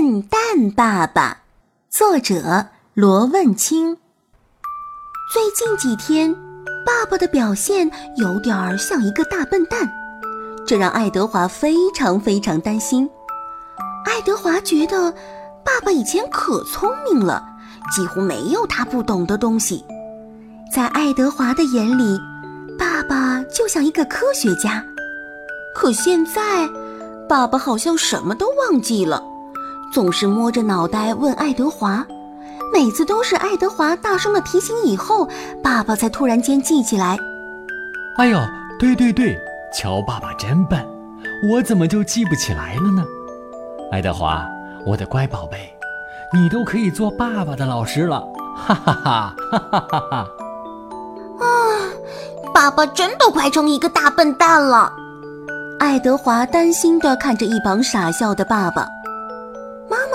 笨蛋爸爸，作者罗问清。最近几天，爸爸的表现有点儿像一个大笨蛋，这让爱德华非常非常担心。爱德华觉得爸爸以前可聪明了，几乎没有他不懂的东西。在爱德华的眼里，爸爸就像一个科学家。可现在，爸爸好像什么都忘记了。总是摸着脑袋问爱德华，每次都是爱德华大声的提醒以后，爸爸才突然间记起来。哎呦，对对对，乔爸爸真笨，我怎么就记不起来了呢？爱德华，我的乖宝贝，你都可以做爸爸的老师了，哈哈哈哈哈哈哈！啊，爸爸真的快成一个大笨蛋了。爱德华担心的看着一旁傻笑的爸爸。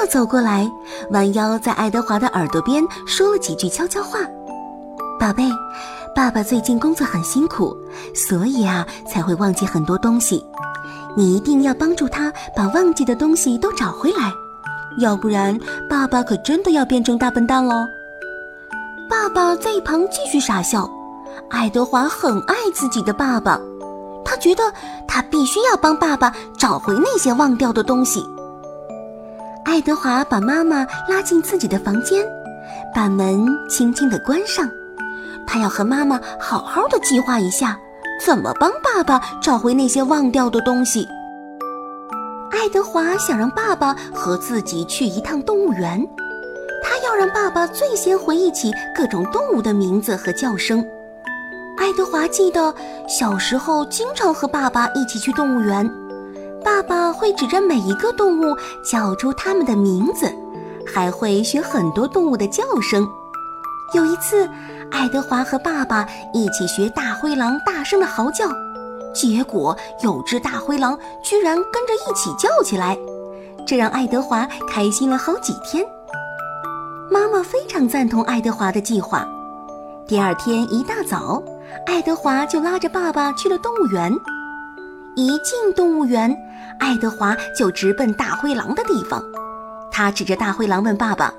走过来，弯腰在爱德华的耳朵边说了几句悄悄话：“宝贝，爸爸最近工作很辛苦，所以啊才会忘记很多东西。你一定要帮助他把忘记的东西都找回来，要不然爸爸可真的要变成大笨蛋喽。”爸爸在一旁继续傻笑。爱德华很爱自己的爸爸，他觉得他必须要帮爸爸找回那些忘掉的东西。爱德华把妈妈拉进自己的房间，把门轻轻地关上。他要和妈妈好好的计划一下，怎么帮爸爸找回那些忘掉的东西。爱德华想让爸爸和自己去一趟动物园，他要让爸爸最先回忆起各种动物的名字和叫声。爱德华记得小时候经常和爸爸一起去动物园。爸爸会指着每一个动物叫出它们的名字，还会学很多动物的叫声。有一次，爱德华和爸爸一起学大灰狼大声的嚎叫，结果有只大灰狼居然跟着一起叫起来，这让爱德华开心了好几天。妈妈非常赞同爱德华的计划。第二天一大早，爱德华就拉着爸爸去了动物园。一进动物园，爱德华就直奔大灰狼的地方。他指着大灰狼问爸爸：“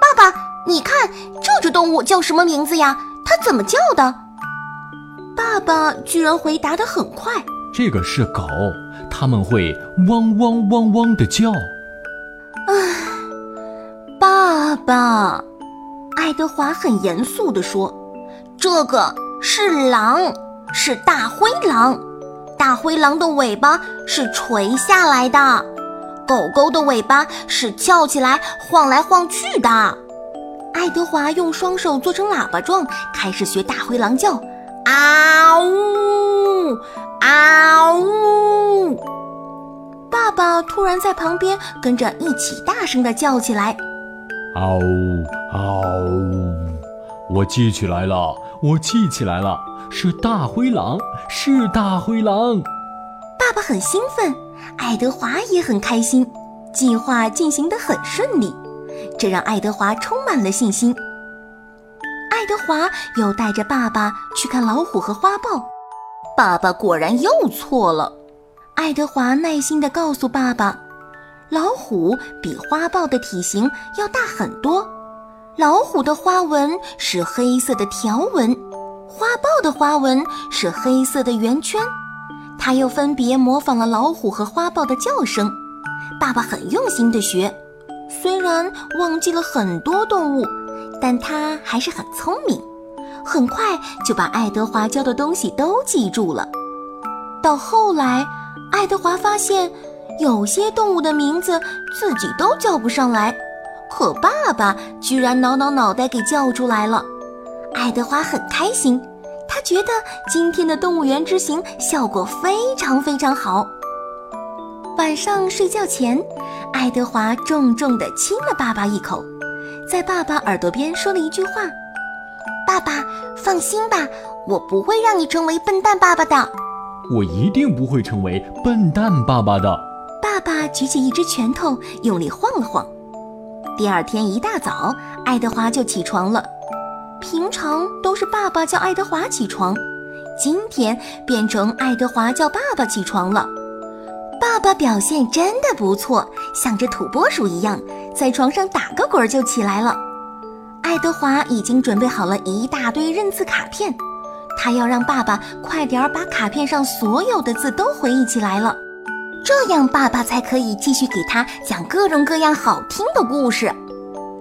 爸爸，你看这只动物叫什么名字呀？它怎么叫的？”爸爸居然回答得很快：“这个是狗，它们会汪汪汪汪的叫。”唉，爸爸，爱德华很严肃地说：“这个是狼，是大灰狼。”大灰狼的尾巴是垂下来的，狗狗的尾巴是翘起来晃来晃去的。爱德华用双手做成喇叭状，开始学大灰狼叫：啊呜，啊呜！爸爸突然在旁边跟着一起大声地叫起来：啊呜，啊呜！我记起来了，我记起来了。是大灰狼，是大灰狼。爸爸很兴奋，爱德华也很开心，计划进行得很顺利，这让爱德华充满了信心。爱德华又带着爸爸去看老虎和花豹，爸爸果然又错了。爱德华耐心地告诉爸爸，老虎比花豹的体型要大很多，老虎的花纹是黑色的条纹。花豹的花纹是黑色的圆圈，他又分别模仿了老虎和花豹的叫声。爸爸很用心地学，虽然忘记了很多动物，但他还是很聪明，很快就把爱德华教的东西都记住了。到后来，爱德华发现有些动物的名字自己都叫不上来，可爸爸居然挠挠脑袋给叫出来了。爱德华很开心，他觉得今天的动物园之行效果非常非常好。晚上睡觉前，爱德华重重地亲了爸爸一口，在爸爸耳朵边说了一句话：“爸爸，放心吧，我不会让你成为笨蛋爸爸的。我一定不会成为笨蛋爸爸的。”爸爸举起一只拳头，用力晃了晃。第二天一大早，爱德华就起床了。平常都是爸爸叫爱德华起床，今天变成爱德华叫爸爸起床了。爸爸表现真的不错，像只土拨鼠一样，在床上打个滚就起来了。爱德华已经准备好了一大堆认字卡片，他要让爸爸快点儿把卡片上所有的字都回忆起来了，这样爸爸才可以继续给他讲各种各样好听的故事。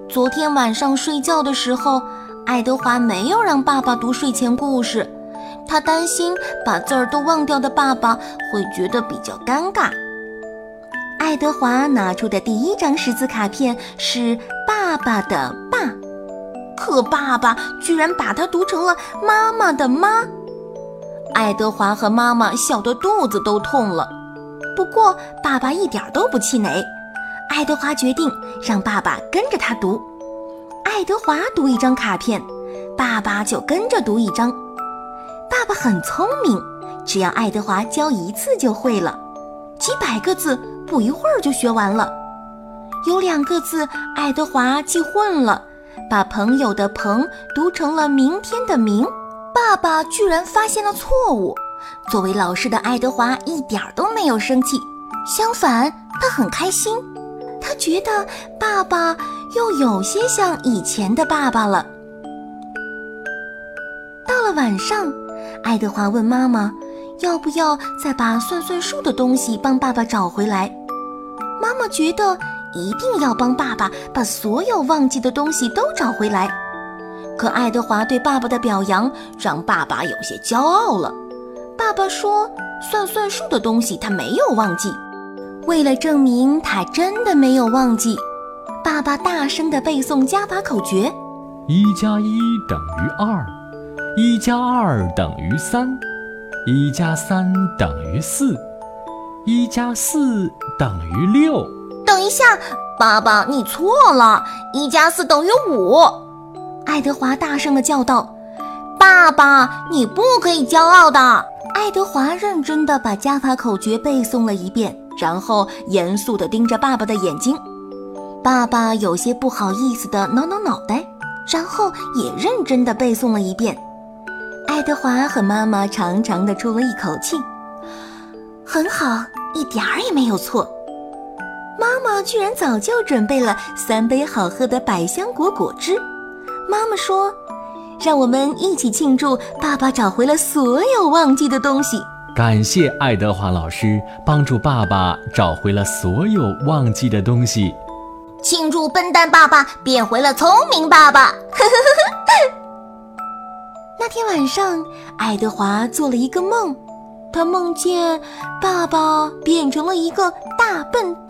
昨天晚上睡觉的时候，爱德华没有让爸爸读睡前故事。他担心把字儿都忘掉的爸爸会觉得比较尴尬。爱德华拿出的第一张识字卡片是爸爸的“爸”，可爸爸居然把它读成了妈妈的“妈”。爱德华和妈妈笑得肚子都痛了。不过爸爸一点都不气馁。爱德华决定让爸爸跟着他读。爱德华读一张卡片，爸爸就跟着读一张。爸爸很聪明，只要爱德华教一次就会了。几百个字不一会儿就学完了。有两个字爱德华记混了，把朋友的“朋”读成了明天的“明”。爸爸居然发现了错误。作为老师的爱德华一点都没有生气，相反，他很开心。他觉得爸爸又有些像以前的爸爸了。到了晚上。爱德华问妈妈：“要不要再把算算数的东西帮爸爸找回来？”妈妈觉得一定要帮爸爸把所有忘记的东西都找回来。可爱德华对爸爸的表扬让爸爸有些骄傲了。爸爸说：“算算数的东西他没有忘记。”为了证明他真的没有忘记，爸爸大声地背诵加法口诀：“一加一等于二。”一加二等于三，一加三等于四，一加四等于六。等一下，爸爸，你错了，一加四等于五。爱德华大声地叫道：“爸爸，你不可以骄傲的。”爱德华认真的把加法口诀背诵了一遍，然后严肃的盯着爸爸的眼睛。爸爸有些不好意思的挠挠脑袋，然后也认真的背诵了一遍。爱德华和妈妈长长的出了一口气，很 好，一点儿也没有错。妈妈居然早就准备了三杯好喝的百香果果汁。妈妈说：“让我们一起庆祝爸爸找回了所有忘记的东西。”感谢爱德华老师帮助爸爸找回了所有忘记的东西。庆祝笨蛋爸爸变回了聪明爸爸。那天晚上，爱德华做了一个梦，他梦见爸爸变成了一个大笨蛋。